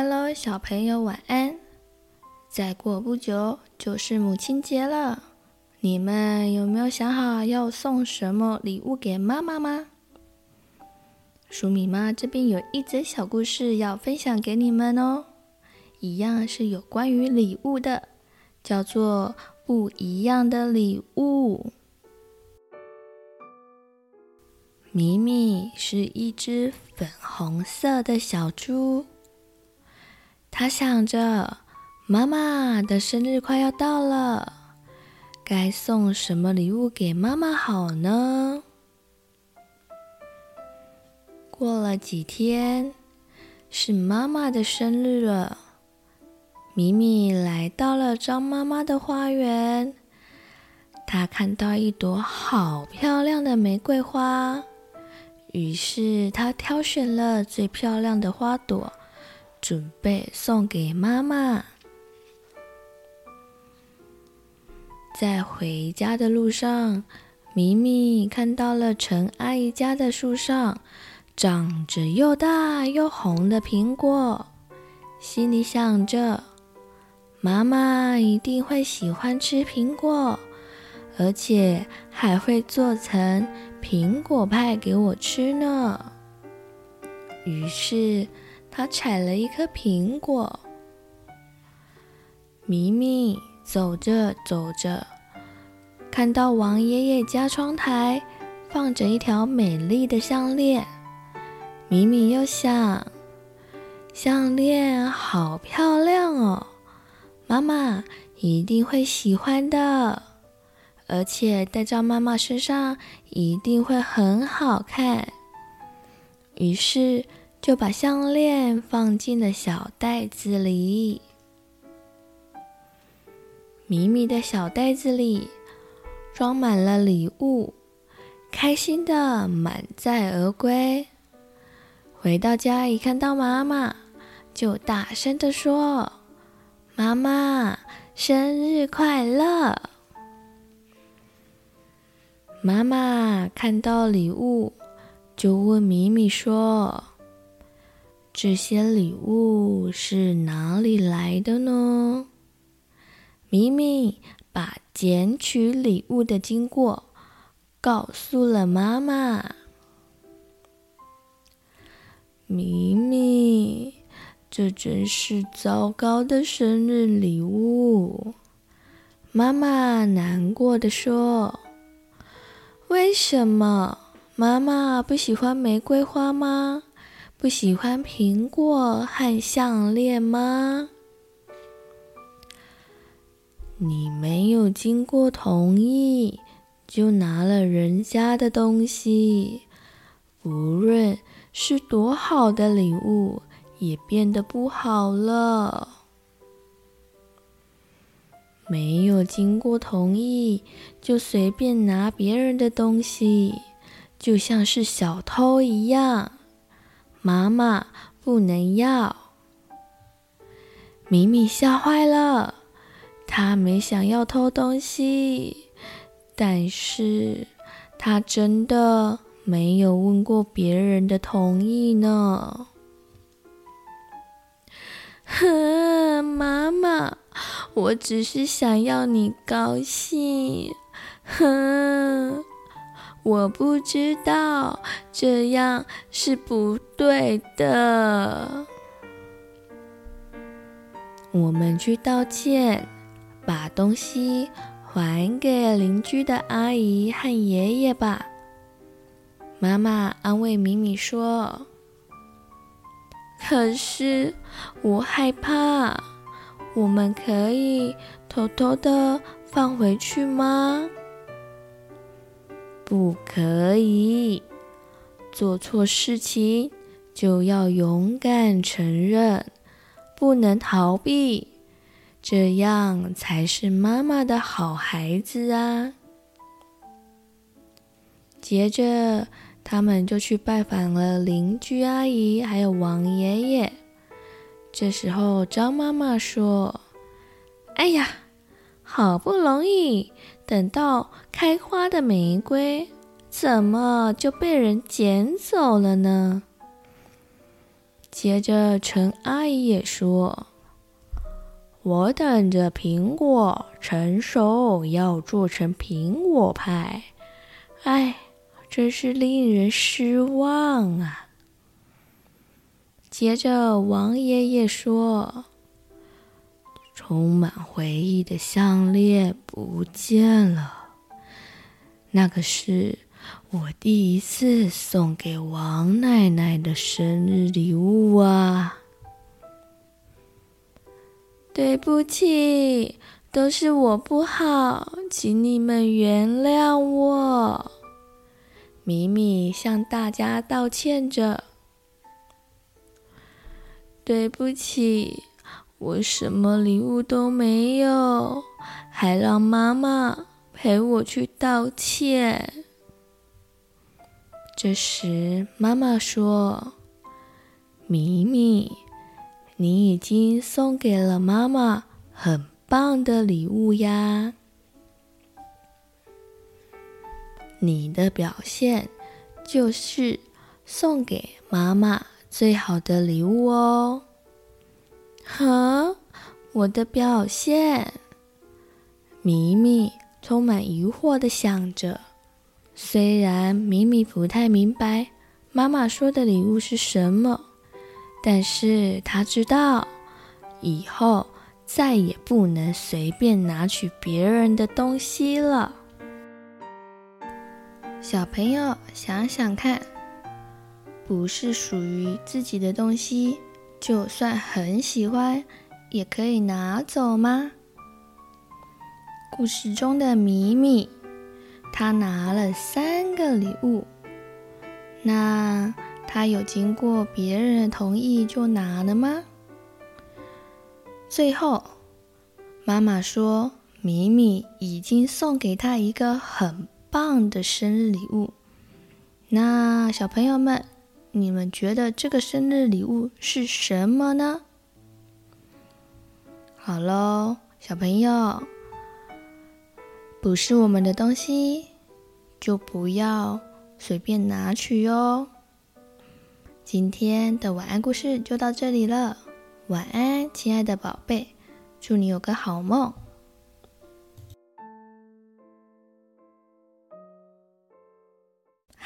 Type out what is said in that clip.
Hello，小朋友晚安。再过不久就是母亲节了，你们有没有想好要送什么礼物给妈妈吗？黍米妈这边有一则小故事要分享给你们哦，一样是有关于礼物的，叫做《不一样的礼物》。米米是一只粉红色的小猪。他想着，妈妈的生日快要到了，该送什么礼物给妈妈好呢？过了几天，是妈妈的生日了。米米来到了张妈妈的花园，她看到一朵好漂亮的玫瑰花，于是她挑选了最漂亮的花朵。准备送给妈妈。在回家的路上，咪咪看到了陈阿姨家的树上长着又大又红的苹果，心里想着：妈妈一定会喜欢吃苹果，而且还会做成苹果派给我吃呢。于是，他采了一颗苹果。米米走着走着，看到王爷爷家窗台放着一条美丽的项链。米米又想，项链好漂亮哦，妈妈一定会喜欢的，而且戴在妈妈身上一定会很好看。于是。就把项链放进了小袋子里。米米的小袋子里装满了礼物，开心的满载而归。回到家一看到妈妈，就大声的说：“妈妈，生日快乐！”妈妈看到礼物，就问米米说。这些礼物是哪里来的呢？咪咪把捡取礼物的经过告诉了妈妈。咪咪，这真是糟糕的生日礼物！妈妈难过的说：“为什么？妈妈不喜欢玫瑰花吗？”不喜欢苹果和项链吗？你没有经过同意就拿了人家的东西，无论是多好的礼物，也变得不好了。没有经过同意就随便拿别人的东西，就像是小偷一样。妈妈不能要，米米吓坏了。她没想要偷东西，但是她真的没有问过别人的同意呢。哼，妈妈，我只是想要你高兴。哼。我不知道这样是不对的。我们去道歉，把东西还给邻居的阿姨和爷爷吧。妈妈安慰米米说：“可是我害怕，我们可以偷偷的放回去吗？”不可以做错事情，就要勇敢承认，不能逃避，这样才是妈妈的好孩子啊！接着，他们就去拜访了邻居阿姨，还有王爷爷。这时候，张妈妈说：“哎呀，好不容易。”等到开花的玫瑰，怎么就被人捡走了呢？接着，陈阿姨也说：“我等着苹果成熟，要做成苹果派。哎，真是令人失望啊！”接着，王爷爷说：“充满回忆的项链不见了，那个是……”我第一次送给王奶奶的生日礼物啊！对不起，都是我不好，请你们原谅我。米米向大家道歉着。对不起，我什么礼物都没有，还让妈妈陪我去道歉。这时，妈妈说：“米米，你已经送给了妈妈很棒的礼物呀！你的表现就是送给妈妈最好的礼物哦。”哈，我的表现？米米充满疑惑的想着。虽然米米不太明白妈妈说的礼物是什么，但是她知道以后再也不能随便拿取别人的东西了。小朋友想想看，不是属于自己的东西，就算很喜欢，也可以拿走吗？故事中的米米。他拿了三个礼物，那他有经过别人的同意就拿了吗？最后，妈妈说米米已经送给他一个很棒的生日礼物。那小朋友们，你们觉得这个生日礼物是什么呢？好喽，小朋友。不是我们的东西，就不要随便拿取哟。今天的晚安故事就到这里了，晚安，亲爱的宝贝，祝你有个好梦。